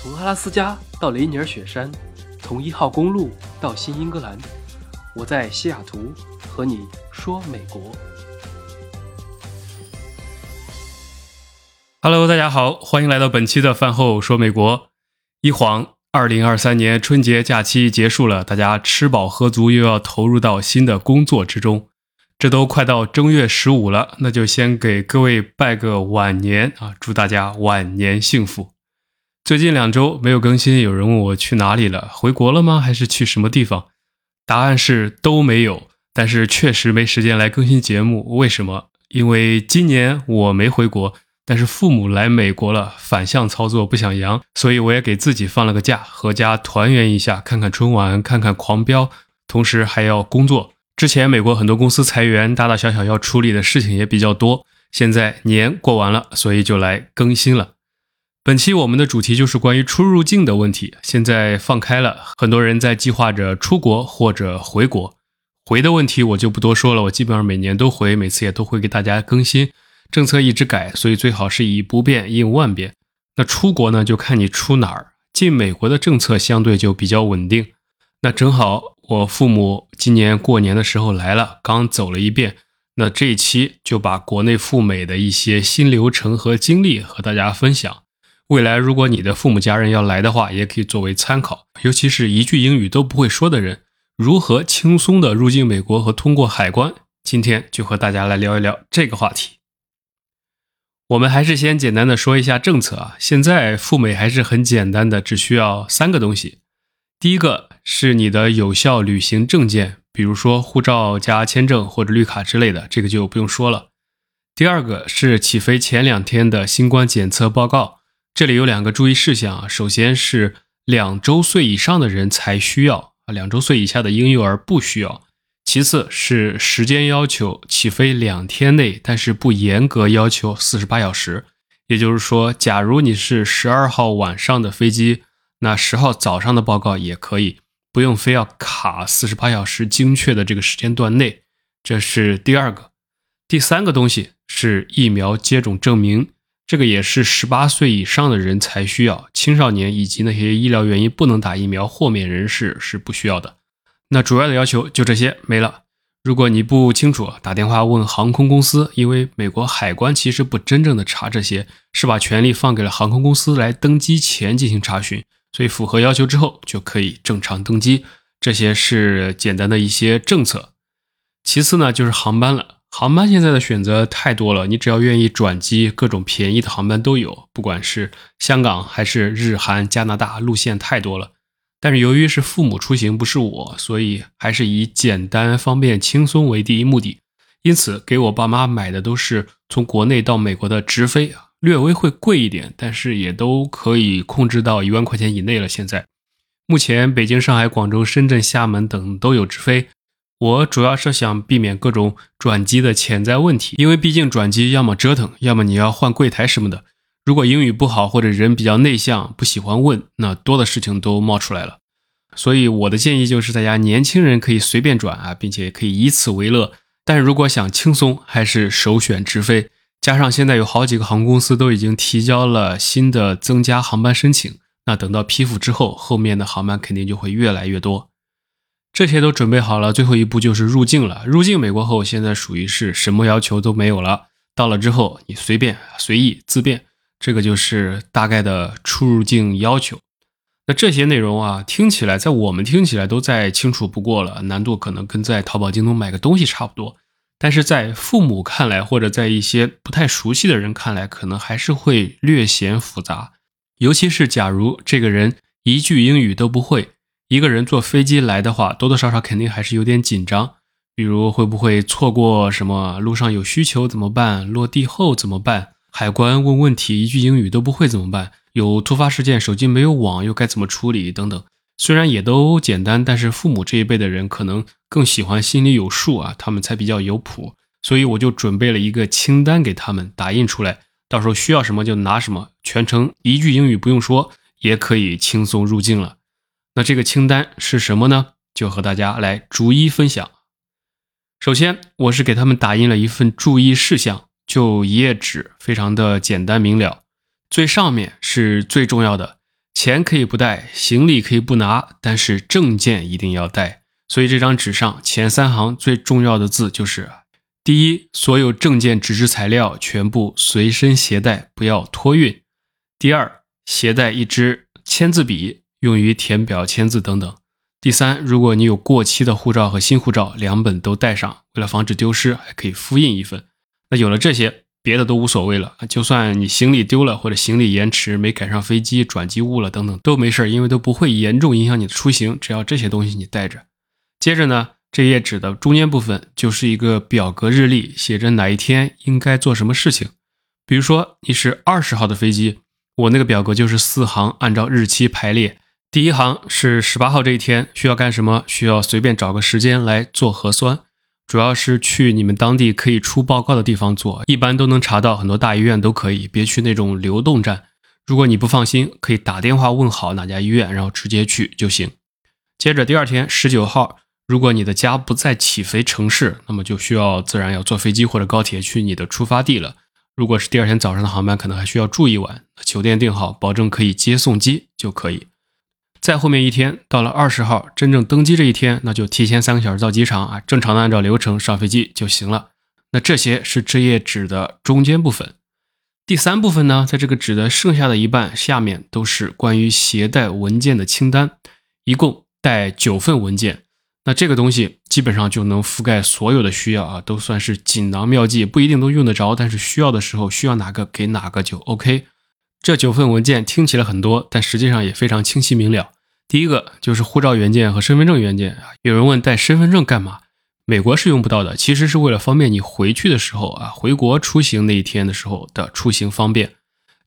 从阿拉斯加到雷尼尔雪山，从一号公路到新英格兰，我在西雅图和你说美国。Hello，大家好，欢迎来到本期的饭后说美国。一晃，二零二三年春节假期结束了，大家吃饱喝足，又要投入到新的工作之中。这都快到正月十五了，那就先给各位拜个晚年啊！祝大家晚年幸福。最近两周没有更新，有人问我去哪里了？回国了吗？还是去什么地方？答案是都没有。但是确实没时间来更新节目。为什么？因为今年我没回国，但是父母来美国了，反向操作不想阳，所以我也给自己放了个假，合家团圆一下，看看春晚，看看狂飙，同时还要工作。之前美国很多公司裁员，大大小小要处理的事情也比较多。现在年过完了，所以就来更新了。本期我们的主题就是关于出入境的问题。现在放开了，很多人在计划着出国或者回国。回的问题我就不多说了，我基本上每年都回，每次也都会给大家更新。政策一直改，所以最好是以不变应万变。那出国呢，就看你出哪儿。进美国的政策相对就比较稳定。那正好。我父母今年过年的时候来了，刚走了一遍。那这一期就把国内赴美的一些新流程和经历和大家分享。未来如果你的父母家人要来的话，也可以作为参考。尤其是一句英语都不会说的人，如何轻松的入境美国和通过海关？今天就和大家来聊一聊这个话题。我们还是先简单的说一下政策啊。现在赴美还是很简单的，只需要三个东西。第一个。是你的有效旅行证件，比如说护照加签证或者绿卡之类的，这个就不用说了。第二个是起飞前两天的新冠检测报告，这里有两个注意事项啊。首先是两周岁以上的人才需要啊，两周岁以下的婴幼儿不需要。其次是时间要求，起飞两天内，但是不严格要求四十八小时。也就是说，假如你是十二号晚上的飞机，那十号早上的报告也可以。不用非要卡四十八小时精确的这个时间段内，这是第二个。第三个东西是疫苗接种证明，这个也是十八岁以上的人才需要，青少年以及那些医疗原因不能打疫苗豁免人士是不需要的。那主要的要求就这些没了。如果你不清楚，打电话问航空公司，因为美国海关其实不真正的查这些，是把权力放给了航空公司来登机前进行查询。所以符合要求之后就可以正常登机，这些是简单的一些政策。其次呢，就是航班了。航班现在的选择太多了，你只要愿意转机，各种便宜的航班都有，不管是香港还是日韩、加拿大，路线太多了。但是由于是父母出行，不是我，所以还是以简单、方便、轻松为第一目的。因此，给我爸妈买的都是从国内到美国的直飞。略微会贵一点，但是也都可以控制到一万块钱以内了。现在，目前北京、上海、广州、深圳、厦门等都有直飞。我主要是想避免各种转机的潜在问题，因为毕竟转机要么折腾，要么你要换柜台什么的。如果英语不好或者人比较内向，不喜欢问，那多的事情都冒出来了。所以我的建议就是，大家年轻人可以随便转啊，并且可以以此为乐。但如果想轻松，还是首选直飞。加上现在有好几个航空公司都已经提交了新的增加航班申请，那等到批复之后，后面的航班肯定就会越来越多。这些都准备好了，最后一步就是入境了。入境美国后，现在属于是什么要求都没有了。到了之后，你随便随意自便，这个就是大概的出入境要求。那这些内容啊，听起来在我们听起来都再清楚不过了，难度可能跟在淘宝、京东买个东西差不多。但是在父母看来，或者在一些不太熟悉的人看来，可能还是会略显复杂。尤其是假如这个人一句英语都不会，一个人坐飞机来的话，多多少少肯定还是有点紧张。比如会不会错过什么？路上有需求怎么办？落地后怎么办？海关问问题，一句英语都不会怎么办？有突发事件，手机没有网又该怎么处理？等等。虽然也都简单，但是父母这一辈的人可能更喜欢心里有数啊，他们才比较有谱。所以我就准备了一个清单给他们打印出来，到时候需要什么就拿什么，全程一句英语不用说，也可以轻松入境了。那这个清单是什么呢？就和大家来逐一分享。首先，我是给他们打印了一份注意事项，就一页纸，非常的简单明了。最上面是最重要的。钱可以不带，行李可以不拿，但是证件一定要带。所以这张纸上前三行最重要的字就是：第一，所有证件、纸质材料全部随身携带，不要托运；第二，携带一支签字笔，用于填表、签字等等；第三，如果你有过期的护照和新护照，两本都带上，为了防止丢失，还可以复印一份。那有了这些。别的都无所谓了，就算你行李丢了或者行李延迟没赶上飞机转机误了等等都没事因为都不会严重影响你的出行。只要这些东西你带着。接着呢，这页纸的中间部分就是一个表格日历，写着哪一天应该做什么事情。比如说你是二十号的飞机，我那个表格就是四行，按照日期排列。第一行是十八号这一天需要干什么，需要随便找个时间来做核酸。主要是去你们当地可以出报告的地方做，一般都能查到，很多大医院都可以。别去那种流动站。如果你不放心，可以打电话问好哪家医院，然后直接去就行。接着第二天十九号，如果你的家不在起飞城市，那么就需要自然要坐飞机或者高铁去你的出发地了。如果是第二天早上的航班，可能还需要住一晚，酒店订好，保证可以接送机就可以。再后面一天，到了二十号真正登机这一天，那就提前三个小时到机场啊，正常的按照流程上飞机就行了。那这些是这页纸的中间部分。第三部分呢，在这个纸的剩下的一半下面都是关于携带文件的清单，一共带九份文件。那这个东西基本上就能覆盖所有的需要啊，都算是锦囊妙计，不一定都用得着，但是需要的时候需要哪个给哪个就 OK。这九份文件听起来很多，但实际上也非常清晰明了。第一个就是护照原件和身份证原件啊。有人问带身份证干嘛？美国是用不到的，其实是为了方便你回去的时候啊，回国出行那一天的时候的出行方便。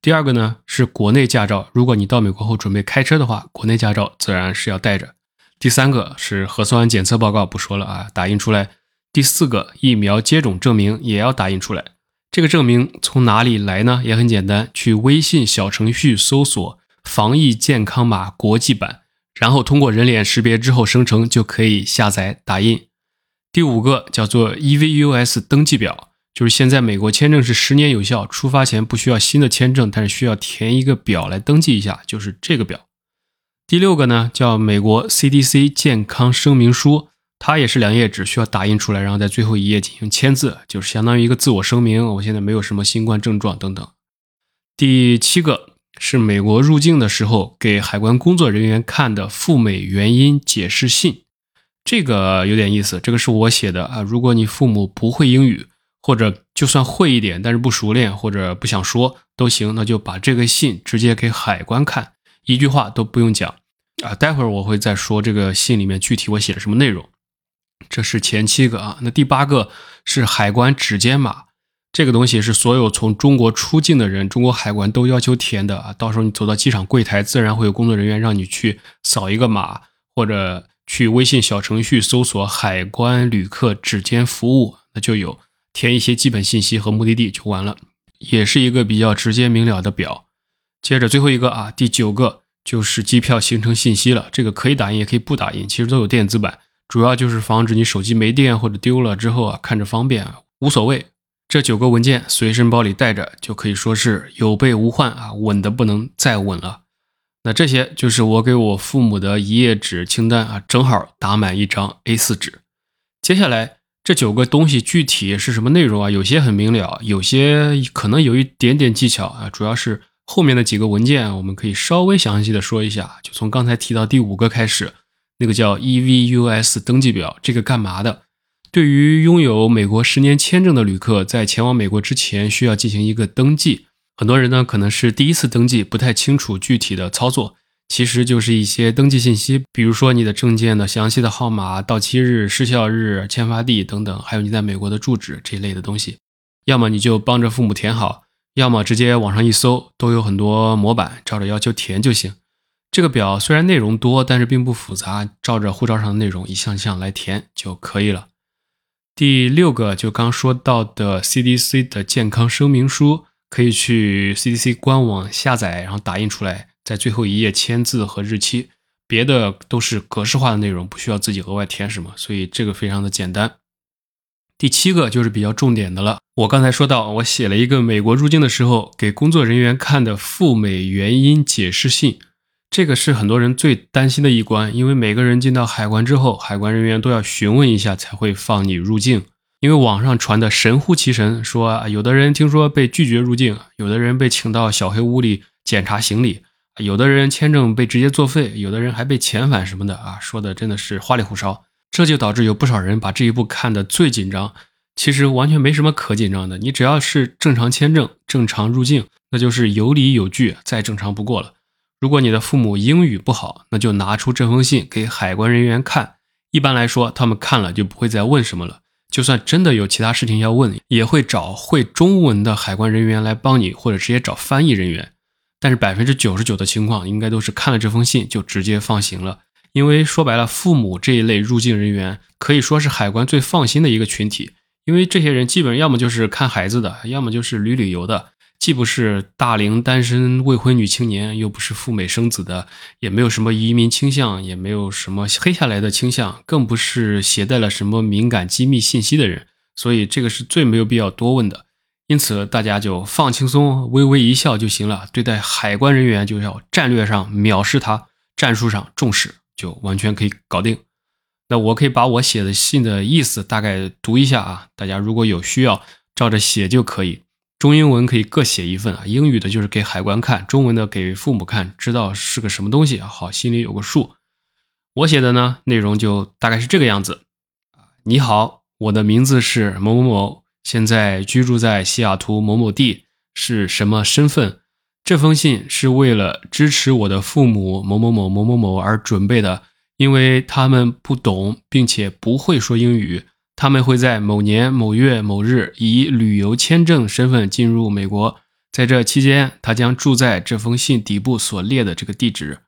第二个呢是国内驾照，如果你到美国后准备开车的话，国内驾照自然是要带着。第三个是核酸检测报告，不说了啊，打印出来。第四个疫苗接种证明也要打印出来。这个证明从哪里来呢？也很简单，去微信小程序搜索“防疫健康码国际版”，然后通过人脸识别之后生成就可以下载打印。第五个叫做 EVUS 登记表，就是现在美国签证是十年有效，出发前不需要新的签证，但是需要填一个表来登记一下，就是这个表。第六个呢叫美国 CDC 健康声明书。它也是两页纸，需要打印出来，然后在最后一页进行签字，就是相当于一个自我声明。我现在没有什么新冠症状等等。第七个是美国入境的时候给海关工作人员看的赴美原因解释信，这个有点意思。这个是我写的啊。如果你父母不会英语，或者就算会一点，但是不熟练或者不想说都行，那就把这个信直接给海关看，一句话都不用讲啊。待会儿我会再说这个信里面具体我写了什么内容。这是前七个啊，那第八个是海关指尖码，这个东西是所有从中国出境的人，中国海关都要求填的啊。到时候你走到机场柜台，自然会有工作人员让你去扫一个码，或者去微信小程序搜索“海关旅客指尖服务”，那就有填一些基本信息和目的地就完了，也是一个比较直接明了的表。接着最后一个啊，第九个就是机票行程信息了，这个可以打印也可以不打印，其实都有电子版。主要就是防止你手机没电或者丢了之后啊，看着方便无所谓。这九个文件随身包里带着，就可以说是有备无患啊，稳的不能再稳了。那这些就是我给我父母的一页纸清单啊，正好打满一张 A4 纸。接下来这九个东西具体是什么内容啊？有些很明了，有些可能有一点点技巧啊。主要是后面的几个文件，我们可以稍微详细的说一下，就从刚才提到第五个开始。那个叫 EVUS 登记表，这个干嘛的？对于拥有美国十年签证的旅客，在前往美国之前需要进行一个登记。很多人呢可能是第一次登记，不太清楚具体的操作。其实就是一些登记信息，比如说你的证件的详细的号码、到期日、失效日、签发地等等，还有你在美国的住址这一类的东西。要么你就帮着父母填好，要么直接网上一搜，都有很多模板，照着要求填就行。这个表虽然内容多，但是并不复杂，照着护照上的内容一项项来填就可以了。第六个就刚说到的 CDC 的健康声明书，可以去 CDC 官网下载，然后打印出来，在最后一页签字和日期，别的都是格式化的内容，不需要自己额外填什么，所以这个非常的简单。第七个就是比较重点的了，我刚才说到，我写了一个美国入境的时候给工作人员看的赴美原因解释信。这个是很多人最担心的一关，因为每个人进到海关之后，海关人员都要询问一下才会放你入境。因为网上传的神乎其神，说有的人听说被拒绝入境，有的人被请到小黑屋里检查行李，有的人签证被直接作废，有的人还被遣返什么的啊，说的真的是花里胡哨。这就导致有不少人把这一步看得最紧张。其实完全没什么可紧张的，你只要是正常签证、正常入境，那就是有理有据，再正常不过了。如果你的父母英语不好，那就拿出这封信给海关人员看。一般来说，他们看了就不会再问什么了。就算真的有其他事情要问，也会找会中文的海关人员来帮你，或者直接找翻译人员。但是百分之九十九的情况，应该都是看了这封信就直接放行了。因为说白了，父母这一类入境人员可以说是海关最放心的一个群体，因为这些人基本要么就是看孩子的，要么就是旅旅游的。既不是大龄单身未婚女青年，又不是赴美生子的，也没有什么移民倾向，也没有什么黑下来的倾向，更不是携带了什么敏感机密信息的人，所以这个是最没有必要多问的。因此，大家就放轻松，微微一笑就行了。对待海关人员，就要战略上藐视他，战术上重视，就完全可以搞定。那我可以把我写的信的意思大概读一下啊，大家如果有需要，照着写就可以。中英文可以各写一份啊，英语的就是给海关看，中文的给父母看，知道是个什么东西，好心里有个数。我写的呢，内容就大概是这个样子。你好，我的名字是某某某，现在居住在西雅图某某地，是什么身份？这封信是为了支持我的父母某某某某某某而准备的，因为他们不懂并且不会说英语。他们会在某年某月某日以旅游签证身份进入美国，在这期间，他将住在这封信底部所列的这个地址。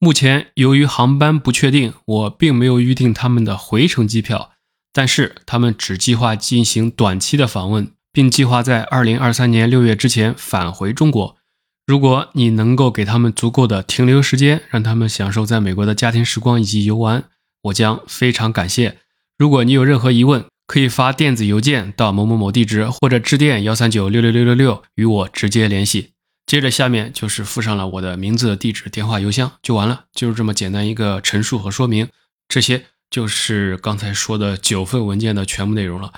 目前，由于航班不确定，我并没有预定他们的回程机票，但是他们只计划进行短期的访问，并计划在二零二三年六月之前返回中国。如果你能够给他们足够的停留时间，让他们享受在美国的家庭时光以及游玩，我将非常感谢。如果你有任何疑问，可以发电子邮件到某某某地址，或者致电幺三九六六六六六与我直接联系。接着下面就是附上了我的名字、地址、电话、邮箱，就完了，就是这么简单一个陈述和说明。这些就是刚才说的九份文件的全部内容了。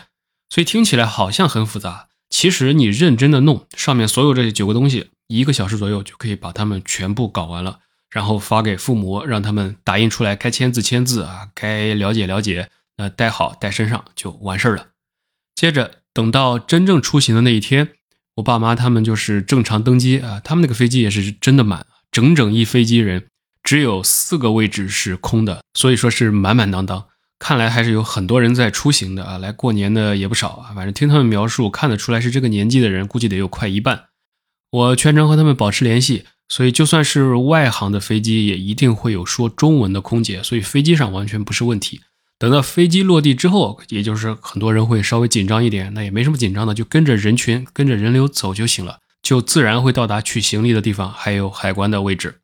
所以听起来好像很复杂，其实你认真的弄，上面所有这九个东西，一个小时左右就可以把它们全部搞完了，然后发给父母，让他们打印出来，该签字签字啊，该了解了解。那带好带身上就完事儿了。接着等到真正出行的那一天，我爸妈他们就是正常登机啊，他们那个飞机也是真的满，整整一飞机人，只有四个位置是空的，所以说是满满当当。看来还是有很多人在出行的啊，来过年的也不少啊。反正听他们描述，看得出来是这个年纪的人，估计得有快一半。我全程和他们保持联系，所以就算是外航的飞机，也一定会有说中文的空姐，所以飞机上完全不是问题。等到飞机落地之后，也就是很多人会稍微紧张一点，那也没什么紧张的，就跟着人群、跟着人流走就行了，就自然会到达取行李的地方，还有海关的位置。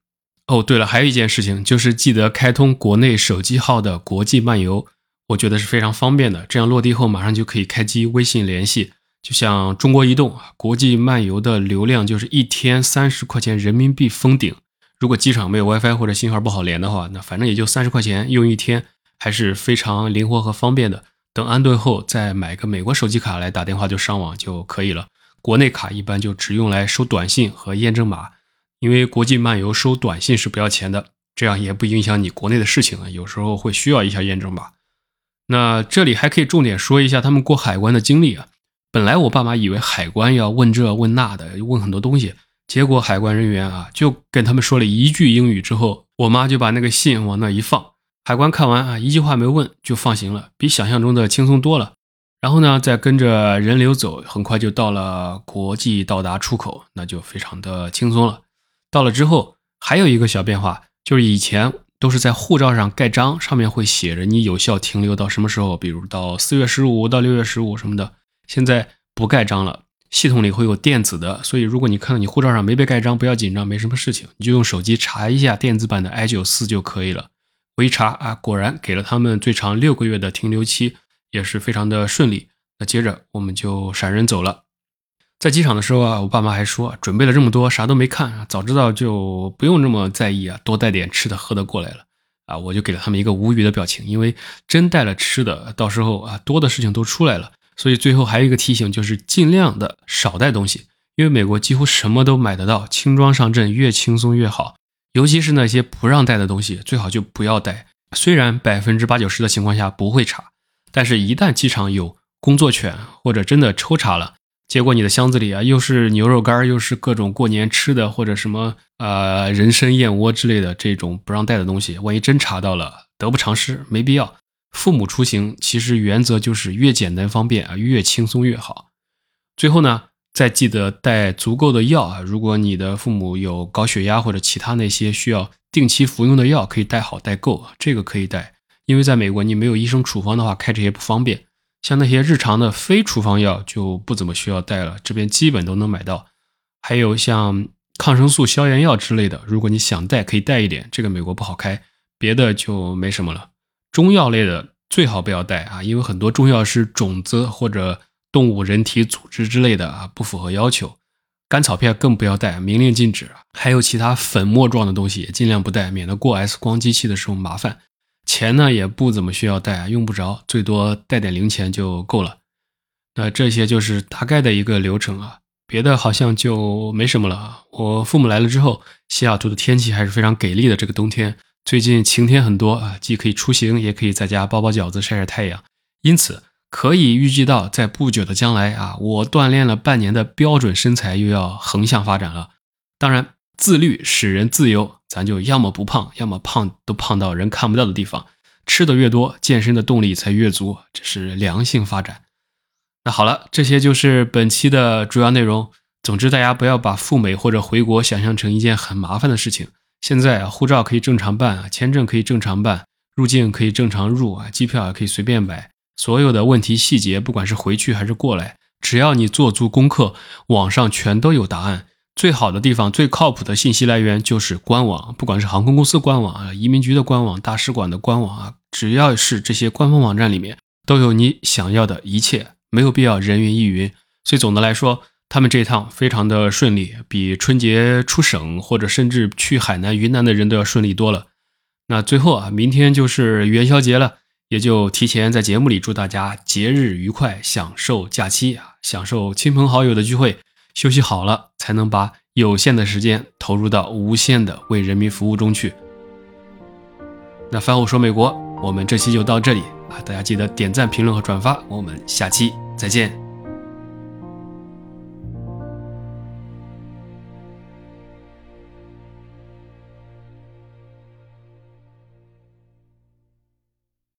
哦，对了，还有一件事情，就是记得开通国内手机号的国际漫游，我觉得是非常方便的，这样落地后马上就可以开机微信联系。就像中国移动国际漫游的流量就是一天三十块钱人民币封顶，如果机场没有 WiFi 或者信号不好连的话，那反正也就三十块钱用一天。还是非常灵活和方便的。等安顿后，再买个美国手机卡来打电话就上网就可以了。国内卡一般就只用来收短信和验证码，因为国际漫游收短信是不要钱的，这样也不影响你国内的事情啊。有时候会需要一下验证码。那这里还可以重点说一下他们过海关的经历啊。本来我爸妈以为海关要问这问那的，问很多东西，结果海关人员啊就跟他们说了一句英语之后，我妈就把那个信往那一放。海关看完啊，一句话没问就放行了，比想象中的轻松多了。然后呢，再跟着人流走，很快就到了国际到达出口，那就非常的轻松了。到了之后，还有一个小变化，就是以前都是在护照上盖章，上面会写着你有效停留到什么时候，比如到四月十五到六月十五什么的。现在不盖章了，系统里会有电子的，所以如果你看到你护照上没被盖章，不要紧张，没什么事情，你就用手机查一下电子版的 I 九四就可以了。我一查啊，果然给了他们最长六个月的停留期，也是非常的顺利。那接着我们就闪人走了。在机场的时候啊，我爸妈还说准备了这么多，啥都没看，早知道就不用这么在意啊，多带点吃的喝的过来了啊！我就给了他们一个无语的表情，因为真带了吃的，到时候啊多的事情都出来了。所以最后还有一个提醒，就是尽量的少带东西，因为美国几乎什么都买得到，轻装上阵越轻松越好。尤其是那些不让带的东西，最好就不要带。虽然百分之八九十的情况下不会查，但是一旦机场有工作犬或者真的抽查了。结果你的箱子里啊，又是牛肉干，又是各种过年吃的，或者什么呃人参燕窝之类的这种不让带的东西，万一真查到了，得不偿失，没必要。父母出行其实原则就是越简单方便啊，越轻松越好。最后呢，再记得带足够的药啊，如果你的父母有高血压或者其他那些需要定期服用的药，可以带好带够，这个可以带，因为在美国你没有医生处方的话，开这些不方便。像那些日常的非处方药就不怎么需要带了，这边基本都能买到。还有像抗生素、消炎药之类的，如果你想带，可以带一点。这个美国不好开，别的就没什么了。中药类的最好不要带啊，因为很多中药是种子或者动物人体组织之类的啊，不符合要求。甘草片更不要带，明令禁止。还有其他粉末状的东西也尽量不带，免得过 X 光机器的时候麻烦。钱呢也不怎么需要带，用不着，最多带点零钱就够了。那这些就是大概的一个流程啊，别的好像就没什么了。我父母来了之后，西雅图的天气还是非常给力的。这个冬天最近晴天很多啊，既可以出行，也可以在家包包饺子、晒晒太阳。因此可以预计到，在不久的将来啊，我锻炼了半年的标准身材又要横向发展了。当然。自律使人自由，咱就要么不胖，要么胖都胖到人看不到的地方。吃的越多，健身的动力才越足，这是良性发展。那好了，这些就是本期的主要内容。总之，大家不要把赴美或者回国想象成一件很麻烦的事情。现在啊，护照可以正常办，签证可以正常办，入境可以正常入啊，机票也可以随便买。所有的问题细节，不管是回去还是过来，只要你做足功课，网上全都有答案。最好的地方、最靠谱的信息来源就是官网，不管是航空公司官网啊、移民局的官网、大使馆的官网啊，只要是这些官方网站里面，都有你想要的一切，没有必要人云亦云。所以总的来说，他们这一趟非常的顺利，比春节出省或者甚至去海南、云南的人都要顺利多了。那最后啊，明天就是元宵节了，也就提前在节目里祝大家节日愉快，享受假期啊，享受亲朋好友的聚会。休息好了，才能把有限的时间投入到无限的为人民服务中去。那饭后说美国，我们这期就到这里啊！大家记得点赞、评论和转发，我们下期再见。